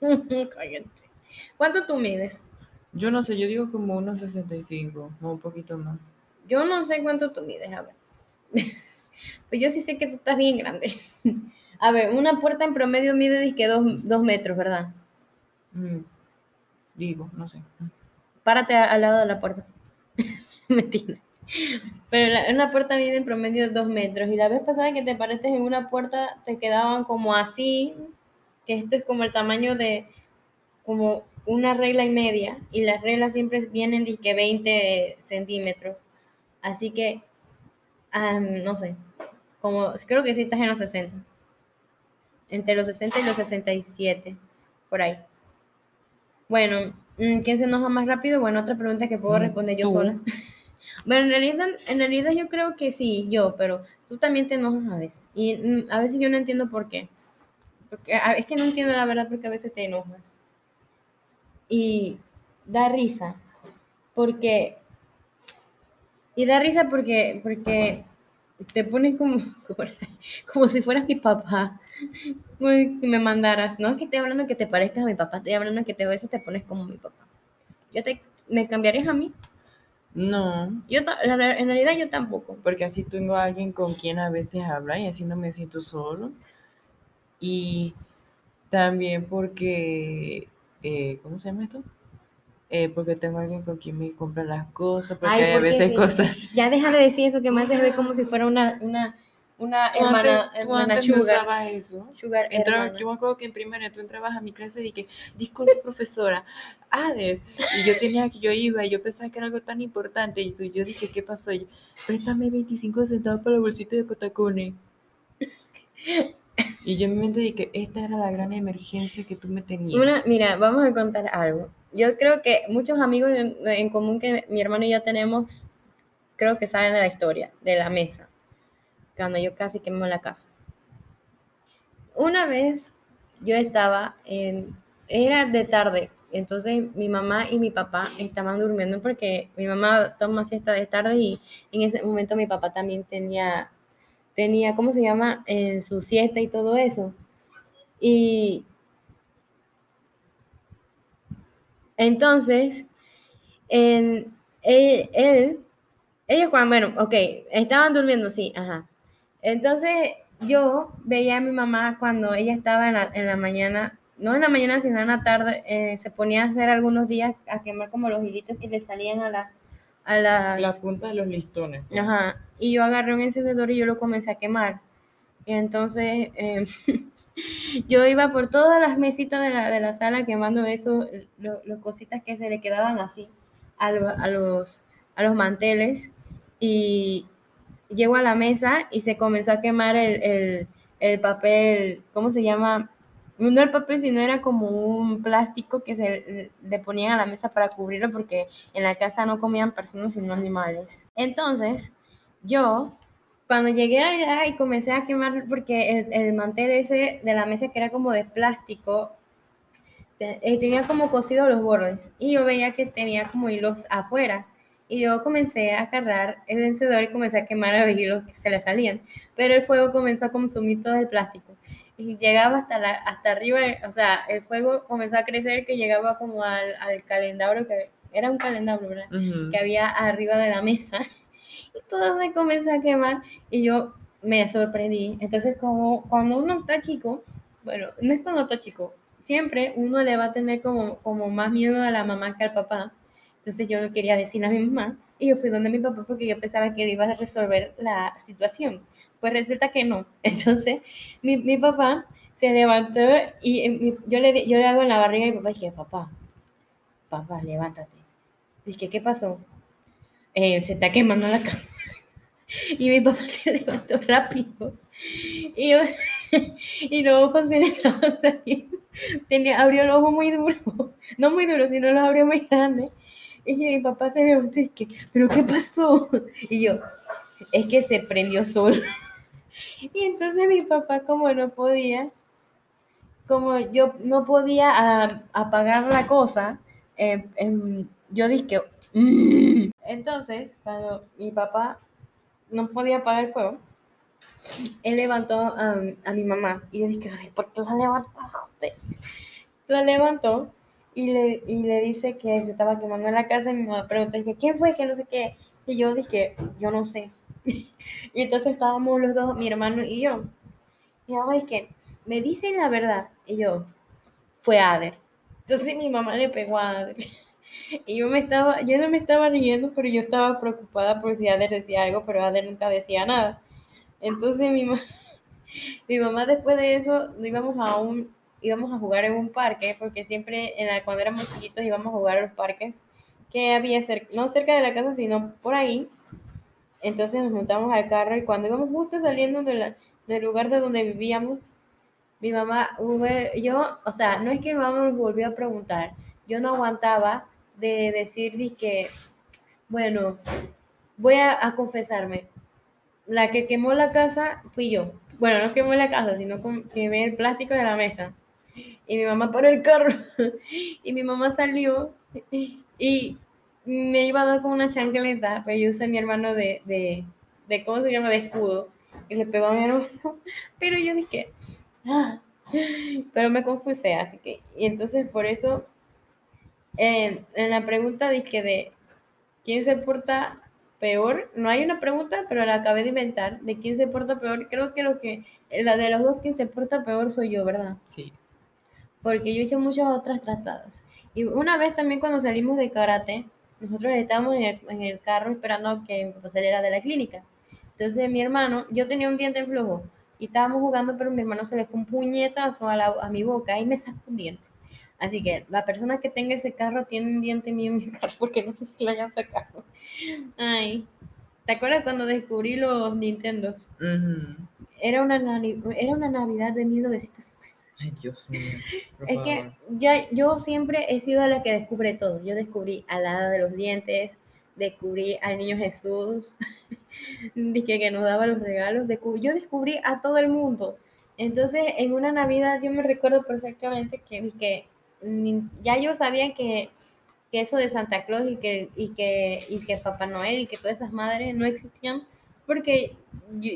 Cállate. ¿Cuánto tú mides? Yo no sé, yo digo como unos 65 o un poquito más. Yo no sé cuánto tú mides, a ver. Pues yo sí sé que tú estás bien grande. A ver, una puerta en promedio mide disque dos, dos metros, ¿verdad? Mm, Digo, no sé. Párate al lado de la puerta. Mentira. Pero la- una puerta mide en promedio dos metros. Y la vez pasada que te paraste en una puerta, te quedaban como así, que esto es como el tamaño de como una regla y media. Y las reglas siempre vienen disque 20 centímetros. Así que, am, no sé, como creo que sí estás en los 60. Entre los 60 y los 67, por ahí. Bueno, mm, ¿quién se enoja más rápido? Bueno, otra pregunta que puedo Mm, responder yo tú. sola. Bueno, en realidad, en realidad yo creo que sí, yo, pero tú también te enojas a veces. Y mm, a veces yo no entiendo por qué. Porque a- es que no entiendo la verdad porque a veces te enojas. Y da risa. Porque. Y da risa porque, porque te pones como, como, como si fueras mi papá. Que me mandaras. No es que estoy hablando que te parezcas a mi papá, estoy hablando que te a veces te pones como mi papá. Yo te, ¿Me cambiarías a mí? No, Yo en realidad yo tampoco. porque así tengo a alguien con quien a veces hablar y así no me siento solo. Y también porque, eh, ¿cómo se llama esto? Eh, porque tengo alguien con quien me compra las cosas, porque Ay, hay a ¿por qué veces sí? cosas. Ya deja de decir eso que me haces ver como si fuera una, una, una Tú hermana, antes, tú hermana antes no usabas eso. Sugar yo me acuerdo que en primera tú entrabas a mi clase y que, disculpe profesora, Ade, y yo tenía que yo iba y yo pensaba que era algo tan importante y tú, yo dije, ¿qué pasó? Y yo, préstame 25 centavos para el bolsito de patacones. Y yo mi mente dije, esta era la gran emergencia que tú me tenías. Una, mira, vamos a contar algo. Yo creo que muchos amigos en, en común que mi hermano y yo tenemos, creo que saben de la historia, de la mesa, cuando yo casi quemé la casa. Una vez yo estaba en, era de tarde, entonces mi mamá y mi papá estaban durmiendo porque mi mamá toma siesta de tarde y en ese momento mi papá también tenía, tenía, ¿cómo se llama? En su siesta y todo eso. Y entonces, en, él, él, ellos cuando, bueno, ok, estaban durmiendo, sí, ajá. Entonces yo veía a mi mamá cuando ella estaba en la, en la mañana, no en la mañana, sino en la tarde, eh, se ponía a hacer algunos días a quemar como los hilitos que le salían a la a las... La punta de los listones. pues. Ajá. Y yo agarré un encendedor y yo lo comencé a quemar. Y entonces eh, yo iba por todas las mesitas de la, de la sala quemando eso, los cositas que se le quedaban así a, lo- a los, a los manteles. Y llego a la mesa y se comenzó a quemar el, el, el papel, ¿cómo se llama? No el papel, sino era como un plástico que se le ponían a la mesa para cubrirlo porque en la casa no comían personas sino animales. Entonces, yo, cuando llegué allá y comencé a quemar, porque el, el mantel ese de la mesa que era como de plástico, te- eh, tenía como cosidos los bordes y yo veía que tenía como hilos afuera. Y yo comencé a agarrar el encendedor y comencé a quemar los hilos que se le salían. Pero el fuego comenzó a consumir todo el plástico. Y llegaba hasta, la, hasta arriba, o sea, el fuego comenzó a crecer que llegaba como al, al calendario, que era un calendario, ¿verdad? Ujú. que había arriba de la mesa. Y todo se comenzó a quemar y yo me sorprendí. Entonces, como cuando uno está chico, bueno, no es cuando está chico, siempre uno le va a tener como, como más miedo a la mamá que al papá. Entonces yo no quería decirle a mi mamá y yo fui donde mi papá porque yo pensaba que él iba a resolver la situación. Pues resulta que no. Entonces mi, mi papá se levantó y eh, yo le, yo le hago en la barriga a mi papá y dije, papá, papá, levántate. Dije, ¿qué pasó? "Eh, se está quemando la casa. Y mi papá se levantó rápido. Y, yo, y los ojos se le estaban saliendo. Tenía, abrió los ojos muy duros. No muy duros, sino los abrió muy grandes. Y mi papá se levantó y que, ¿pero qué pasó? Y yo, es que se prendió solo. Y entonces mi papá, como no podía, como yo no podía ah, apagar la cosa, eh, em, yo dije, "Mm". entonces, cuando mi papá no podía apagar el fuego, él levantó a, mi mamá y yo dije, "Ay, ¿por qué la levantaste? La levantó y le, y le dice que se estaba quemando en la casa y mi mamá pregunta, ¿quién fue? Que no sé qué. Y yo dije, yo no sé. y entonces estábamos los dos, mi hermano y yo. Mi mamá dije, me dicen la verdad. Y yo, fue Ader. Entonces mi mamá le pegó a Ader. Y yo me estaba, yo no me estaba riendo, pero yo estaba preocupada por si Ader decía algo, pero Ader nunca decía nada. Entonces mi, ma- mi mamá después de eso íbamos a un, íbamos a jugar en un parque, porque siempre en la, cuando éramos chiquitos íbamos a jugar a los parques que había cerca, no cerca de la casa, sino por ahí. Entonces nos montamos al carro y cuando íbamos justo saliendo del lugar de donde vivíamos, mi mamá, yo, o sea, no es que mi mamá nos volvió a preguntar, yo no aguantaba de decir de que, bueno, voy a, a confesarme, la que quemó la casa fui yo. Bueno, no quemó la casa, sino quemé el plástico de la mesa. Y mi mamá paró el carro y mi mamá salió y me iba a dar con una chancleta, pero yo usé a mi hermano de, de, de, ¿cómo se llama? De escudo. Y le pegó a mi hermano. Pero yo dije, "Ah", pero me confusé, así que, y entonces por eso, en, en la pregunta dije de quién se porta peor, no hay una pregunta, pero la acabé de inventar, de quién se porta peor, creo que lo que, la de los dos quien se porta peor soy yo, ¿verdad? Sí. porque yo he hecho muchas otras tratadas. Y una vez también cuando salimos de karate, nosotros estábamos en el, en el carro esperando a que mi papá saliera de la clínica. Entonces mi hermano, yo tenía un diente flojo y estábamos jugando, pero mi hermano se le fue un puñetazo a, la- a mi boca y me sacó un diente. Así que la persona que tenga ese carro tiene un diente mío en mi carro porque no sé si lo hayan sacado. Ay, ¿te acuerdas cuando descubrí los Nintendos? Era una, era una Navidad de 1950. Ay, Dios mío. Es que ya yo siempre he sido la que descubre todo. Yo descubrí a la hada de los dientes, descubrí al niño Jesús, dije que nos daba los regalos, descubrí- yo descubrí a todo el mundo. Entonces, en una Navidad yo me recuerdo perfectamente que, ni- ya yo sabía que, que eso de Santa Claus y que, y, que, y que Papá Noel y que todas esas madres no existían, porque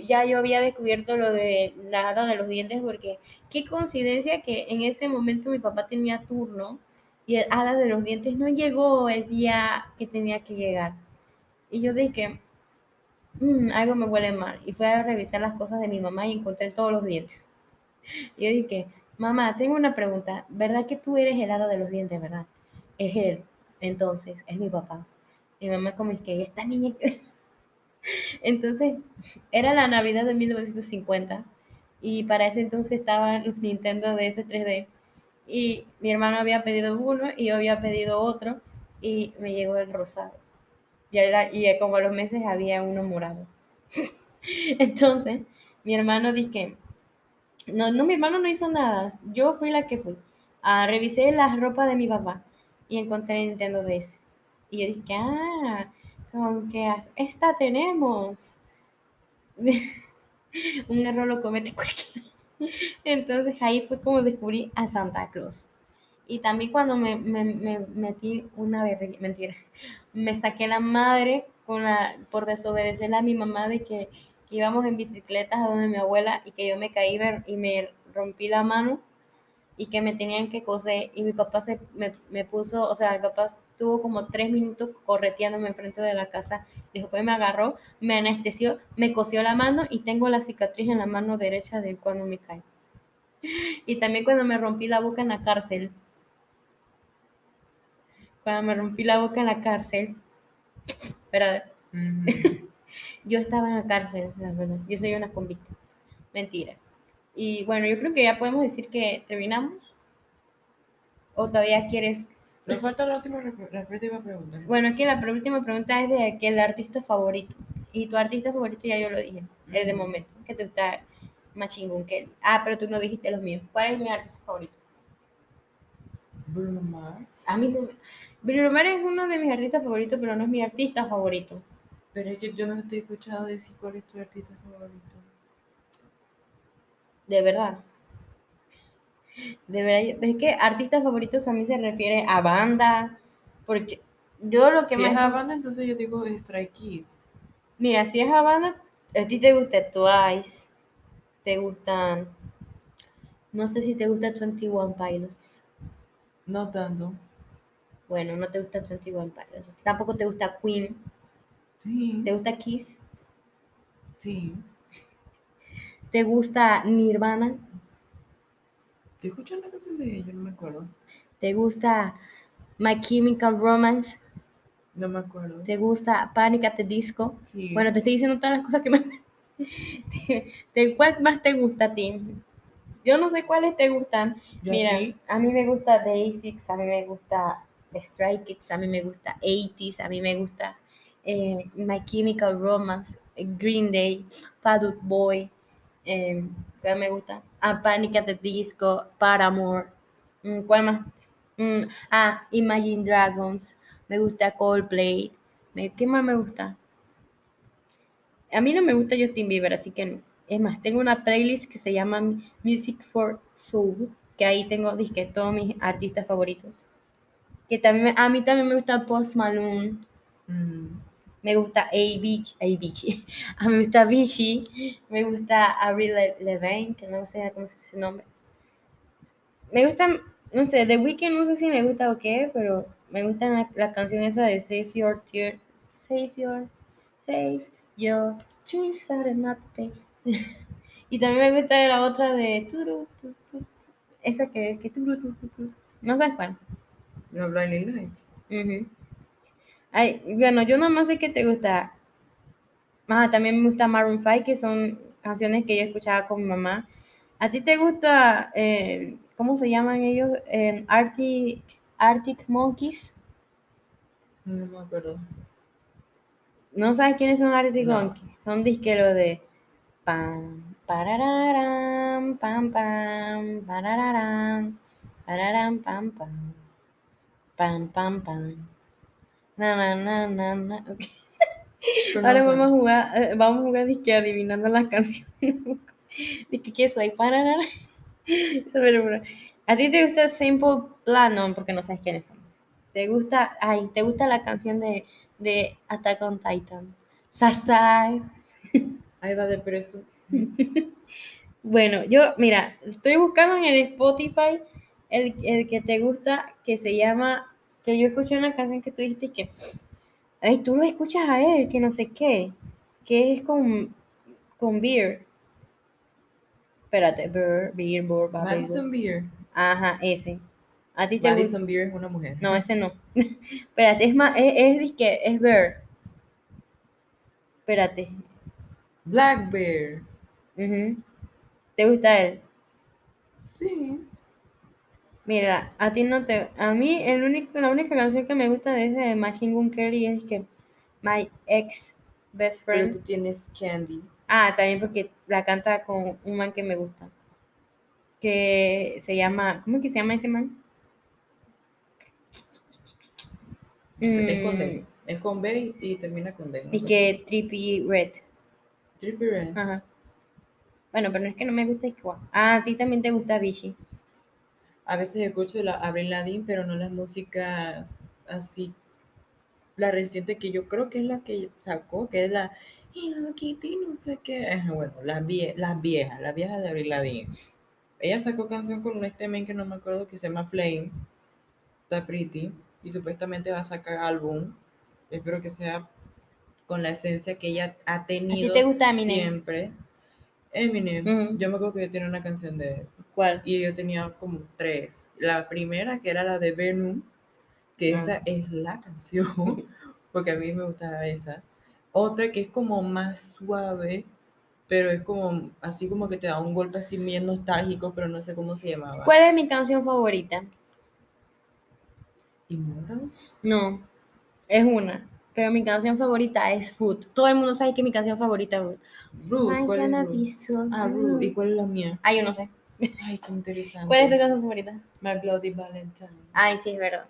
ya yo había descubierto lo de la hada de los dientes, porque qué coincidencia que en ese momento mi papá tenía turno y el hada de los dientes no llegó el día que tenía que llegar. Y yo dije, "Mm, algo me huele mal. Y fui a revisar las cosas de mi mamá y encontré todos los dientes. Y yo dije, mamá, tengo una pregunta. ¿Verdad que tú eres el hada de los dientes, verdad? Es él. Entonces, es mi papá. Mi mamá como es que esta niña... Entonces, era la Navidad de 1950 y para ese entonces estaban los Nintendo DS 3D y mi hermano había pedido uno y yo había pedido otro y me llegó el rosado. Y, era- y como a los meses había uno morado. Entonces, mi hermano dice no, no, mi hermano no hizo nada. Yo fui la que fui. Ah, revisé la ropa de mi papá y encontré el Nintendo DS. Y yo dije, ah, como que esta tenemos. Un error lo comete cualquiera. Entonces ahí fue como descubrí a Santa Claus. Y también cuando me, me- me metí una vez, mentira, me saqué la madre con la, por desobedecerle a mi mamá de que íbamos en bicicletas a donde mi abuela y que yo me caí y me rompí la mano y que me tenían que coser y mi papá se me, me puso, o sea, mi papá estuvo como tres minutos correteándome enfrente de la casa, después me agarró, me anestesió, me cosió la mano y tengo la cicatriz en la mano derecha de cuando me caí. Y también cuando me rompí la boca en la cárcel, cuando me rompí la boca en la cárcel, ¿verdad? Yo estaba en la cárcel, la verdad. Yo soy una convicta. Mentira. Y bueno, yo creo que ya podemos decir que terminamos. ¿O todavía quieres? Me falta la última, la última pregunta. Bueno, aquí la última pregunta es de aquel artista favorito. Y tu artista favorito ya yo lo dije, el de Ujú. momento, que te gusta Machine Gun Kelly. Ah, pero tú no dijiste los míos. ¿Cuál es mi artista favorito? Bruno Mars. A mí no. Bruno Mars es uno de mis artistas favoritos, pero no es mi artista favorito. Pero es que yo no estoy escuchando decir cuál es tu artista favorito. De verdad. De verdad, es que artistas favoritos a mí se refiere a banda, porque yo lo que Si más... es a banda, entonces yo digo Stray Kids. Mira, si es a banda, a ti te gusta Twice, te gustan... No sé si te gusta 21 Pilots. No tanto. Bueno, no te gusta 21 Pilots. Tampoco te gusta Queen. Sí. ¿Te gusta Kiss? Sí. ¿Te gusta Nirvana? ¿Te escuchas la canción de ellos? No me acuerdo. ¿Te gusta My Chemical Romance? No me acuerdo. ¿Te gusta Panic at the Disco? Sí. Bueno, te estoy diciendo todas las cosas que me... ¿De, cuál más te gusta a ti? Yo no sé cuáles te gustan. ¿Y a Mira, a mí me gusta Day6, a mí me gusta Stray Kids, a mí me gusta 80s, a mí me gusta eh, My Chemical Romance, Green Day, Fat Out Boy, eh, ¿cuál me gusta? Ah, Panic at the Disco, Paramore, mm, ¿cuál más? Mm, ah, Imagine Dragons, me gusta Coldplay, ¿qué más me gusta? A mí no me gusta Justin Bieber, así que no. Es más, tengo una playlist que se llama Music for Soul, que ahí tengo disque todos mis artistas favoritos. Que también a mí también me gusta Post Malone, Mm. Me gusta A-Beach, a mí me gusta Vichy, me gusta Avril Lavigne, que no sé cómo se dice su nombre. Me gustan, no sé, The Weeknd no sé si me gusta o qué, pero me gusta la, la canción esa de Save Your Tear, Save Your, Save Your Tears are nothing. y también me gusta la otra de turu, tu, tu, esa que que turu, tu, no sé cuál. No, Blinding Lights. Ujú. Ay, bueno, yo nada más sé que te gusta. Ah, también me gusta Maroon 5, que son canciones que yo escuchaba con mi mamá. ¿A ti te gusta, eh, cómo se llaman ellos? Eh, Arctic, Arctic Monkeys. No me acuerdo. ¿No sabes quiénes son Arctic No. Monkeys? Son disqueros de pam, parararam, pam, pam, parararam, pararam, pam, pam, pam, pam, pam. Na, na, na, na, na. ok. Pero Ahora vamos a jugar, eh, vamos a jugar disque adivinando las canciones. Disque que soy pero, ¿A ti te gusta Simple Plan? No, porque no sabes quiénes son. ¿Te gusta, ay, te gusta la canción de, de Attack on Titan? Sasai. Ahí va de preso. Bueno, yo, mira, estoy buscando en el Spotify el, el que te gusta, que se llama, que yo escuché una canción que tú dijiste que, ay, tú lo escuchas a él, que no sé qué, que es con, con Beer. Espérate, Beer, Beer, Beer, Madison Beer. Ajá, ese. ¿A ti te? Madison Beer es una mujer. No, ese no. Espérate, es más, es, es, disque- es Bear. Espérate. Black Bear. ujú. ¿Te gusta él? Sí. Mira, a ti no te... A mí el único, la única canción que me gusta ese de Machine Gun Kelly es que My Ex Best Pero Friend. tú tienes Candy. Ah, también porque la canta con un man que me gusta. Que se llama... ¿Cómo que se llama ese man? Es con Mm, D. Es con B y, termina con D. ¿no? Y que Trippy Red. Trippie Redd. Ajá. Bueno, pero no es que no me gusta igual. Ah, a ti también te gusta Vichy. A veces escucho la Avril Lavigne, pero no las músicas así. La reciente que yo creo que es la que sacó, que es la Hello Kitty, no sé qué. Bueno, las, vie las viejas, las viejas de Avril Lavigne. Ella sacó canción con este men que no me acuerdo que se llama Flames. Está pretty. Y supuestamente va a sacar álbum. Espero que sea con la esencia que ella ha tenido te gusta siempre. Eminem. Yo me acuerdo que yo tenía una canción de él ¿Cuál? y yo tenía como tres. La primera, que era la de Venom, que Ah. esa es la canción, porque a mí me gustaba esa. Otra que es como más suave, pero es como así como que te da un golpe así bien nostálgico, pero no sé cómo se llamaba. ¿Cuál es mi canción favorita? Immortals. No, es una. Pero mi canción favorita es Food. Todo el mundo sabe que mi canción favorita es. Ruth, I'm ¿cuál es so Ah. Ruth. ¿Y cuál es la mía? Ah, yo no sé. Ay, qué interesante. ¿Cuál es tu canción favorita? My Bloody Valentine. Ay, sí, es verdad.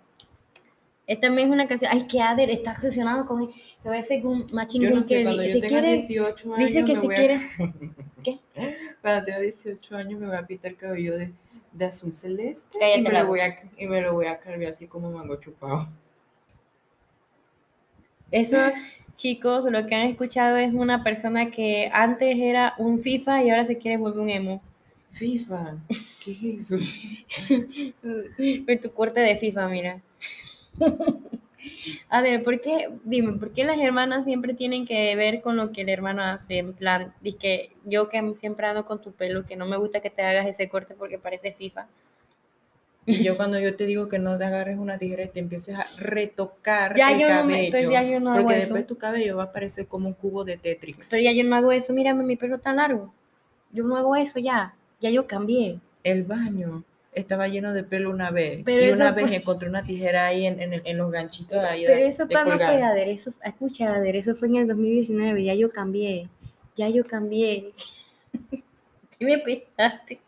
Esta también es una canción. Ay, que Ader está obsesionado con. Se va a hacer un Machine Yo no sé, cuando yo Si tenga quiere, 18 años, dice que me si voy a- quiere. ¿Qué? Cuando tenga 18 años me voy a pintar el cabello de, de azul celeste Cállate y me, la lo voy a, y me lo voy a cambiar así como mango chupado. Eso, chicos, lo que han escuchado es una persona que antes era un FIFA y ahora se quiere volver un emo. FIFA, ¿qué es eso? Tu corte de FIFA, mira. A ver, ¿por qué? Dime, ¿por qué las hermanas siempre tienen que ver con lo que el hermano hace? En plan, que yo que siempre ando con tu pelo, que no me gusta que te hagas ese corte porque parece FIFA. Y yo cuando yo te digo que no te agarres una tijera y te empieces a retocar Ya el yo no cabello, me- ya yo no hago porque eso. después tu cabello va a parecer como un cubo de Tetris. Pero ya yo no hago eso, mírame mi pelo tan largo. Yo no hago eso ya. Ya yo cambié. El baño estaba lleno de pelo una vez Pero y una fue- vez encontré una tijera ahí en, en, los ganchitos ahí Pero de, eso cuando colgar. fue Ader, eso, escucha Ader, eso fue en el 2019, ya yo cambié, ya yo cambié. ¿Qué me picaste?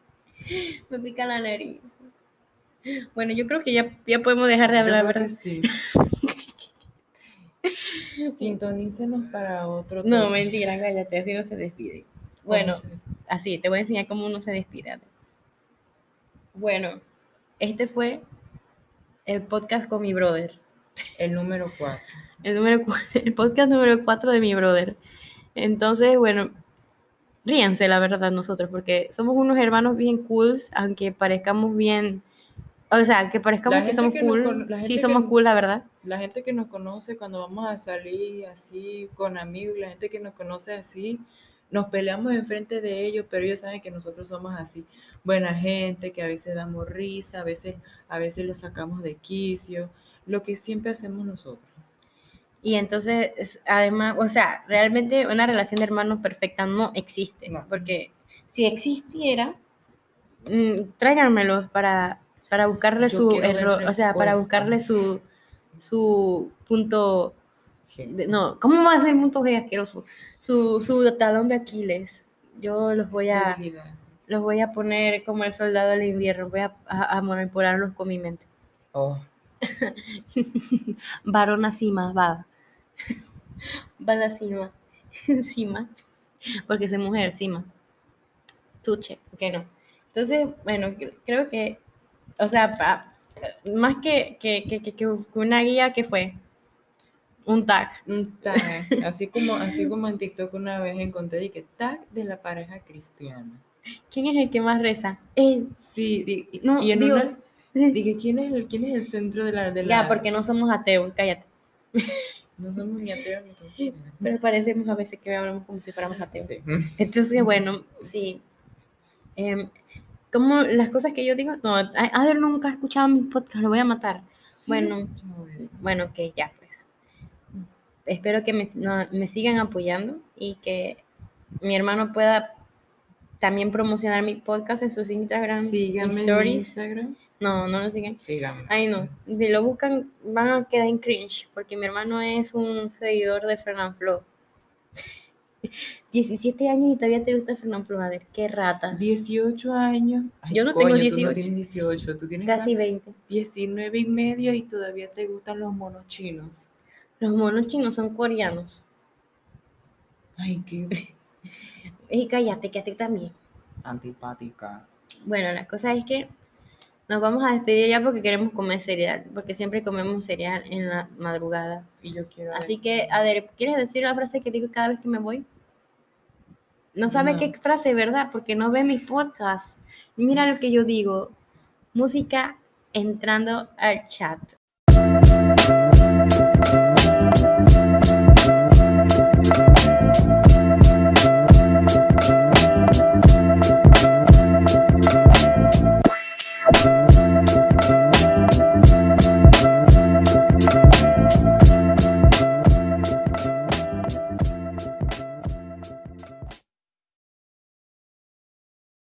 Me pica la nariz. Bueno, yo creo que ya, ya podemos dejar de hablar, ¿verdad? sí. Sintonícenos para otro No, tema. mentira, cállate, así no se despide. Bueno, ¿Cómo se- así, te voy a enseñar cómo uno se despide. Bueno, este fue el podcast con mi brother. El número 4. El, número, cu- el podcast número 4 de mi brother. Entonces, bueno, ríanse la verdad nosotros, porque somos unos hermanos bien cool, aunque parezcamos bien, o sea, que parezcamos que somos que nos cool, la sí somos que- cool, la verdad. La gente que nos conoce cuando vamos a salir así con amigos, la gente que nos conoce así, nos peleamos enfrente de ellos, pero ellos saben que nosotros somos así, buena gente, que a veces damos risa, a veces, a veces lo sacamos de quicio, lo que siempre hacemos nosotros. Y entonces, es- además, o sea, realmente una relación de hermanos perfecta no existe, No. porque si existiera, mm, tráiganmelo para, para buscarle Yo su error, o sea, para buscarle su, su punto de- no, ¿cómo va a ser punto G asqueroso? Su, su talón de Aquiles. Yo los voy a, los voy a poner como el soldado del invierno, voy a, a, a manipularlos con mi mente. Oh, Varona cima, va. Va la cima. Cima. Porque soy mujer, cima. Tuche, que no. Entonces, bueno, cre- creo que, o sea, pa- más que, que, que, que- que una guía, que fue? Un tag. un tag, así como, así como en TikTok una vez encontré y que tag de la pareja cristiana. ¿Quién es el que más reza? Él. Sí, di- y- No, y en Dios. unas Dije, ¿quién es el, quién es el centro de la... De la... Ya, porque no somos ateos, cállate. No somos ni ateos ni somos... Pero parecemos a veces que hablamos como si fuéramos ateos. Sí. Entonces, bueno, sí. Em, como las cosas que yo digo, no, A- Ader nunca ha escuchado mi podcast, lo voy a matar. Bueno. Bueno, ok, ya pues. Espero que me, no, me sigan apoyando y que mi hermano pueda también promocionar mi podcast en sus Instagram Síganme en stories. Instagram. No, no lo siguen. Síganme. Ay, no. Si lo buscan, van a quedar en cringe, porque mi hermano es un seguidor de Fernán Flo. 17 años y todavía te gusta Fernán a ver, qué rata. 18 años. Ay, Yo no tengo coño, Tú 18. no tienes 18, tú tienes Casi cuánto? 20. 19 y medio y todavía te gustan los monos chinos. Los monos chinos son coreanos. Ay, qué Y cállate, que a ti también. antipática. Bueno, la cosa es que nos vamos a despedir ya porque queremos comer cereal, porque siempre comemos cereal en la madrugada. Y yo quiero. Así eso. que, Ader, ¿quieres decir la frase que digo cada vez que me voy? No sabes No. qué frase, ¿verdad? Porque no ve mis podcasts. Mira lo que yo digo. Música entrando al chat.